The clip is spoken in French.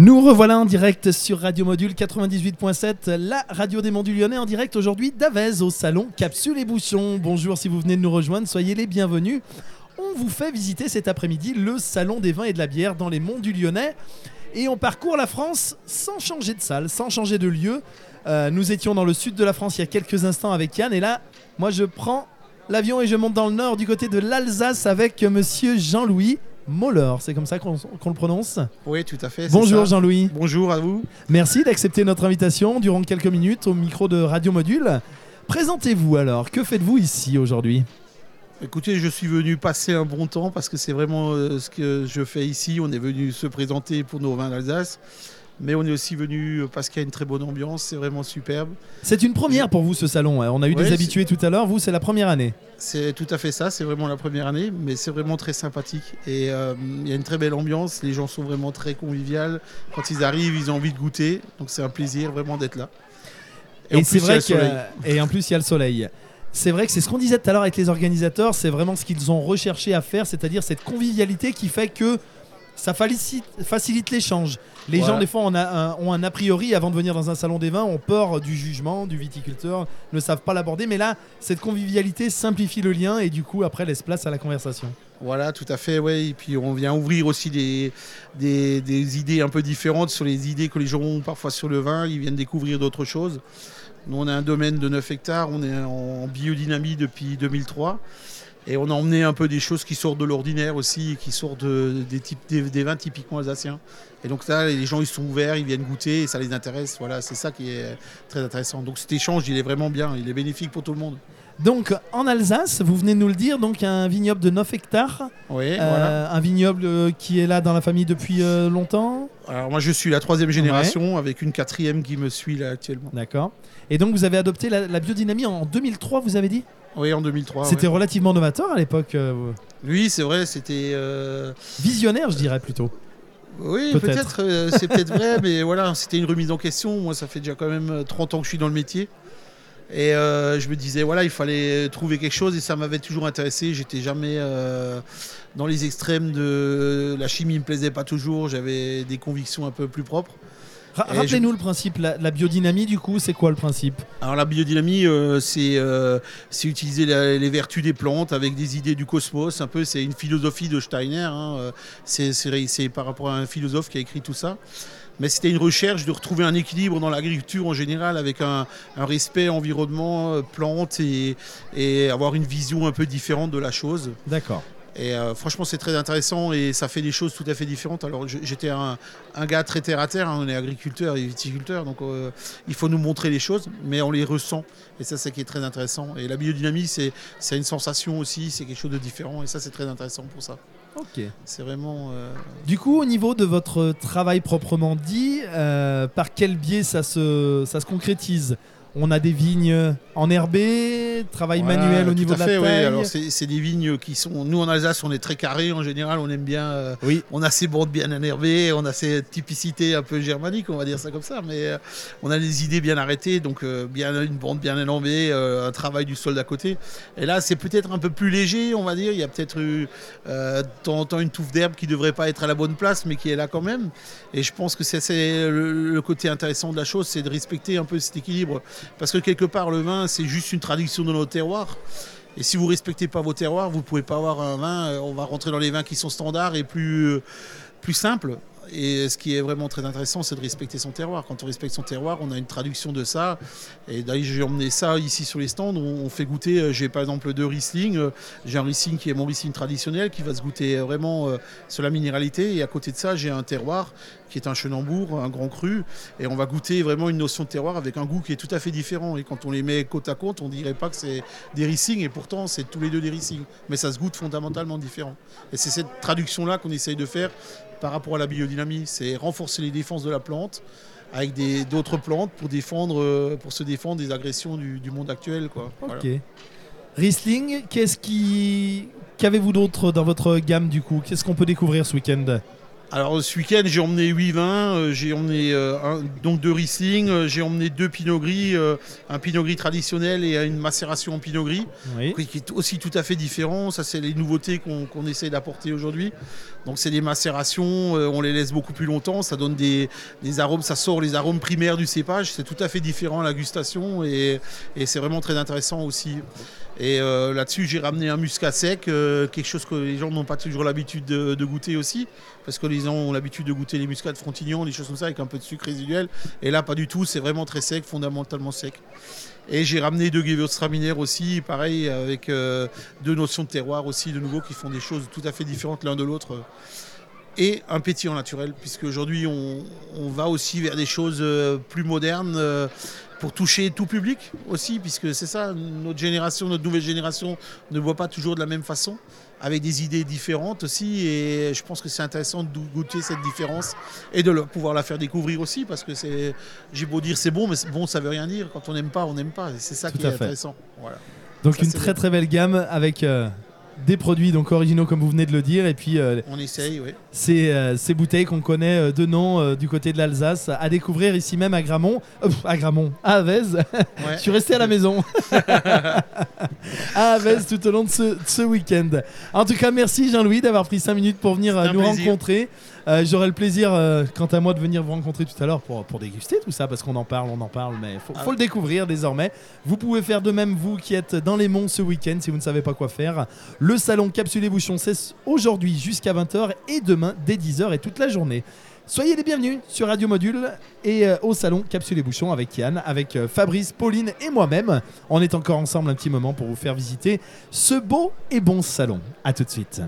Nous revoilà en direct sur Radio Module 98.7, la radio des Monts du Lyonnais, en direct aujourd'hui d'Avez au salon Capsule et Bouchon. Bonjour si vous venez de nous rejoindre, soyez les bienvenus. On vous fait visiter cet après-midi le salon des vins et de la bière dans les Monts du Lyonnais. Et on parcourt la France sans changer de salle, sans changer de lieu. Euh, nous étions dans le sud de la France il y a quelques instants avec Yann et là, moi je prends l'avion et je monte dans le nord du côté de l'Alsace avec monsieur Jean-Louis. Moller, c'est comme ça qu'on le prononce Oui, tout à fait. Bonjour. Jean-Louis. Bonjour à vous. Merci d'accepter notre invitation durant quelques minutes au micro de Radio Module. Présentez-vous alors, que faites-vous ici aujourd'hui? Écoutez, je suis venu passer un bon temps parce que c'est vraiment euh, ce que je fais ici. On est venu se présenter pour nos vins d'Alsace. Mais on est aussi venu parce qu'il y a une très bonne ambiance, c'est vraiment superbe. C'est une première pour vous ce salon, hein. on a eu Ouais, des habitués tout à l'heure, vous c'est la première année. C'est tout à fait ça, c'est vraiment la première année, mais c'est vraiment très sympathique. Et euh, il y a une très belle ambiance, les gens sont vraiment très conviviales. Quand ils arrivent, ils ont envie de goûter, donc c'est un plaisir vraiment d'être là. Et, en c'est vrai que et en plus il y a le soleil. C'est vrai que c'est ce qu'on disait tout à l'heure avec les organisateurs, c'est vraiment ce qu'ils ont recherché à faire, c'est-à-dire cette convivialité qui fait que ça facilite, facilite l'échange. Les Voilà. gens des fois on a un- ont un a priori avant de venir dans un salon des vins, ont peur du jugement, du viticulteur, ne savent pas l'aborder, mais là cette convivialité simplifie le lien et du coup après laisse place à la conversation. Voilà, tout à fait, ouais. Et puis on vient ouvrir aussi des, des, des idées un peu différentes sur les idées que les gens ont parfois sur le vin. Ils viennent découvrir d'autres choses. Nous, on a un domaine de 9 hectares, on est en biodynamie depuis 2003. Et on a emmené un peu des choses qui sortent de l'ordinaire aussi, qui sortent de- des, types, des, des vins typiquement alsaciens. Et donc là, les gens, ils sont ouverts, ils viennent goûter et ça les intéresse. Voilà, c'est ça qui est très intéressant. Donc cet échange, il est vraiment bien, il est bénéfique pour tout le monde. Donc en Alsace, vous venez de nous le dire, donc un vignoble de 9 hectares, Oui, euh, voilà. un vignoble euh, qui est là dans la famille depuis euh, longtemps. Alors moi je suis la troisième génération avec une quatrième qui me suit là actuellement. D'accord. Et donc vous avez adopté la, la biodynamie en 2003, vous avez dit? Oui en 2003. C'était ouais. relativement novateur à l'époque. euh, Oui c'est vrai c'était... euh, visionnaire, je dirais plutôt. Oui Peut-être. euh, c'est peut-être vrai mais voilà c'était une remise en question. Moi ça fait déjà quand même euh, 30 ans que je suis dans le métier. Et euh, je me disais voilà il fallait trouver quelque chose et ça m'avait toujours intéressé. J'étais jamais euh, dans les extrêmes de la chimie me plaisait pas toujours. J'avais des convictions un peu plus propres. Ra- Et Rappelez-nous le principe, la, la biodynamie du coup, c'est quoi le principe? Alors la biodynamie, euh, c'est utiliser la- les vertus des plantes avec des idées du cosmos. Un peu, c'est une philosophie de Steiner. hein, c'est par rapport à un philosophe qui a écrit tout ça. Mais c'était une recherche de retrouver un équilibre dans l'agriculture en général, avec un, respect environnement, euh, plantes et avoir une vision un peu différente de la chose. D'accord. Et euh, franchement, c'est très intéressant et ça fait des choses tout à fait différentes. Alors, j'étais un, un gars très terre à terre, hein, on est agriculteur et viticulteur, donc euh, il faut nous montrer les choses, mais on les ressent. Et ça, c'est ce qui est très intéressant. Et la biodynamie, c'est une sensation aussi, c'est quelque chose de différent. Et ça, c'est très intéressant pour ça. Ok. C'est vraiment. euh, Du coup, au niveau de votre travail proprement dit, par quel biais ça se, ça se concrétise? On a des vignes enherbées, travail voilà, manuel au niveau de la fait, oui. Alors, c'est des vignes qui sont. Nous, en Alsace, on est très carré en général, on aime bien. euh, oui. On a ces bandes bien énervées, on a ces typicités un peu germaniques, on va dire ça comme ça, mais euh, on a des idées bien arrêtées, donc euh, bien une bande bien euh, un travail du sol d'à côté. Et là, c'est peut-être un peu plus léger, on va dire. Il y a peut-être eu de temps en temps une touffe d'herbe qui devrait pas être à la bonne place, mais qui est là quand même. Et je pense que c'est c'est le, le côté intéressant de la chose, c'est de respecter un peu cet équilibre, parce que quelque part, le vin, c'est juste une traduction de notre terroir. Et si vous respectez pas vos terroirs, vous pouvez pas avoir un vin. euh, On va rentrer dans les vins qui sont standards et plus euh, plus simples. Et ce qui est vraiment très intéressant, c'est de respecter son terroir. Quand on respecte son terroir, on a une traduction de ça. Et d'ailleurs, j'ai emmené ça ici sur les stands. On, fait goûter. euh, J'ai par exemple deux Riesling. Euh, J'ai un Riesling qui est mon Riesling traditionnel, qui va se goûter euh, vraiment sur la minéralité. Et à côté de ça, j'ai un terroir qui est un Chenambourg, un grand cru. Et on va goûter vraiment une notion de terroir avec un goût qui est tout à fait différent. Et quand on les met côte à côte, on dirait pas que c'est des Riesling. Et pourtant, c'est tous les deux des Riesling. Mais ça se goûte fondamentalement différent. Et c'est cette traduction-là qu'on essaye de faire par rapport à la biodynamie. C'est renforcer les défenses de la plante avec d'autres plantes euh, pour se défendre des agressions du, monde actuel. Quoi. Riesling. Qu'avez-vous d'autre dans votre gamme du coup? Qu'est-ce qu'on peut découvrir ce week-end? Alors ce week-end, j'ai emmené 8 vins, euh, j'ai emmené euh, un- donc deux Riesling, euh, j'ai emmené deux Pinot Gris, un Pinot Gris traditionnel et une macération en Pinot Gris, Oui. qui est aussi tout à fait différent. Ça, c'est les nouveautés qu'on essaie d'apporter aujourd'hui. Donc c'est des macérations, on les laisse beaucoup plus longtemps, ça donne des, des arômes, ça sort les arômes primaires du cépage. C'est tout à fait différent à la gustation et, et c'est vraiment très intéressant aussi. Et euh, là-dessus, j'ai ramené un muscat sec, euh, quelque chose que les gens n'ont pas toujours l'habitude de, de goûter aussi, parce que les gens ont l'habitude de goûter les muscats de Frontignan, des choses comme ça, avec un peu de sucre résiduel. Et là, pas du tout, c'est vraiment très sec, fondamentalement sec. Et j'ai ramené deux Gewürztraminer aussi, pareil, avec euh, deux notions de terroir aussi, de nouveau, qui font des choses tout à fait différentes l'un de l'autre. Et un pétillant naturel, puisque aujourd'hui on, on va aussi vers des choses euh, plus modernes euh, pour toucher tout public aussi, puisque c'est ça, notre génération, notre nouvelle génération ne voit pas toujours de la même façon, avec des idées différentes aussi. Et je pense que c'est intéressant de goûter cette différence et de pouvoir la faire découvrir aussi, parce que c'est, j'ai beau dire c'est bon, mais bon ça veut rien dire. Quand on n'aime pas, on n'aime pas. Et c'est ça Tout qui est fait. intéressant. Voilà. Donc Ça, une très très belle gamme avec euh, des produits donc originaux comme vous venez de le dire et puis euh, On essaye, oui. ces, euh, ces bouteilles qu'on connaît euh, de nom euh, du côté de l'Alsace à découvrir ici même à Gramont, à Gramont, à Avez. Ouais. Je suis resté à la maison. à Avez tout au long de ce, de ce week-end. En tout cas, merci Jean-Louis d'avoir pris 5 minutes pour venir nous plaisir. rencontrer. J'aurai le plaisir, quant à moi, de venir vous rencontrer tout à l'heure pour, pour déguster tout ça, parce qu'on en parle, on en parle, mais il faut, Ah faut le découvrir désormais. Vous pouvez faire de même, vous qui êtes dans les monts ce week-end, si vous ne savez pas quoi faire. Le salon Capsule et Bouchon, c'est aujourd'hui jusqu'à 20h et demain dès 10h et toute la journée. Soyez les bienvenus sur Radio Module et euh, au salon Capsule et Bouchon avec Yann, avec euh, Fabrice, Pauline et moi-même. On est encore ensemble un petit moment pour vous faire visiter ce beau et bon salon. A tout de suite.